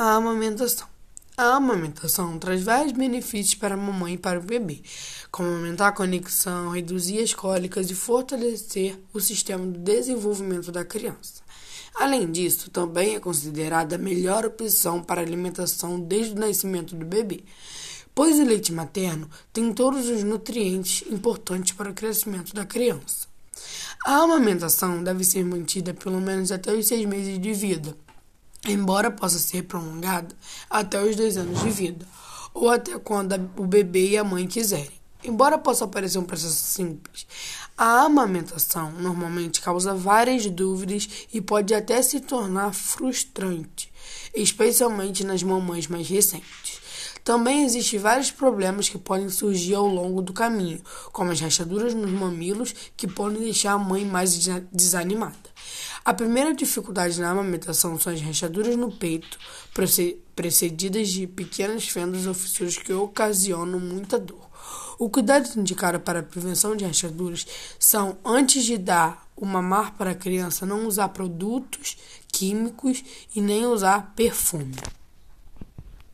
A amamentação. A amamentação traz vários benefícios para a mamãe e para o bebê, como aumentar a conexão, reduzir as cólicas e fortalecer o sistema de desenvolvimento da criança. Além disso, também é considerada a melhor opção para alimentação desde o nascimento do bebê, pois o leite materno tem todos os nutrientes importantes para o crescimento da criança. A amamentação deve ser mantida pelo menos até os seis meses de vida embora possa ser prolongada até os dois anos de vida, ou até quando o bebê e a mãe quiserem. Embora possa parecer um processo simples, a amamentação normalmente causa várias dúvidas e pode até se tornar frustrante, especialmente nas mamães mais recentes. Também existem vários problemas que podem surgir ao longo do caminho, como as rachaduras nos mamilos, que podem deixar a mãe mais desanimada. A primeira dificuldade na amamentação são as rachaduras no peito, precedidas de pequenas fendas ou fissuras que ocasionam muita dor. O cuidado indicado para a prevenção de rachaduras são, antes de dar o mamar para a criança, não usar produtos químicos e nem usar perfume.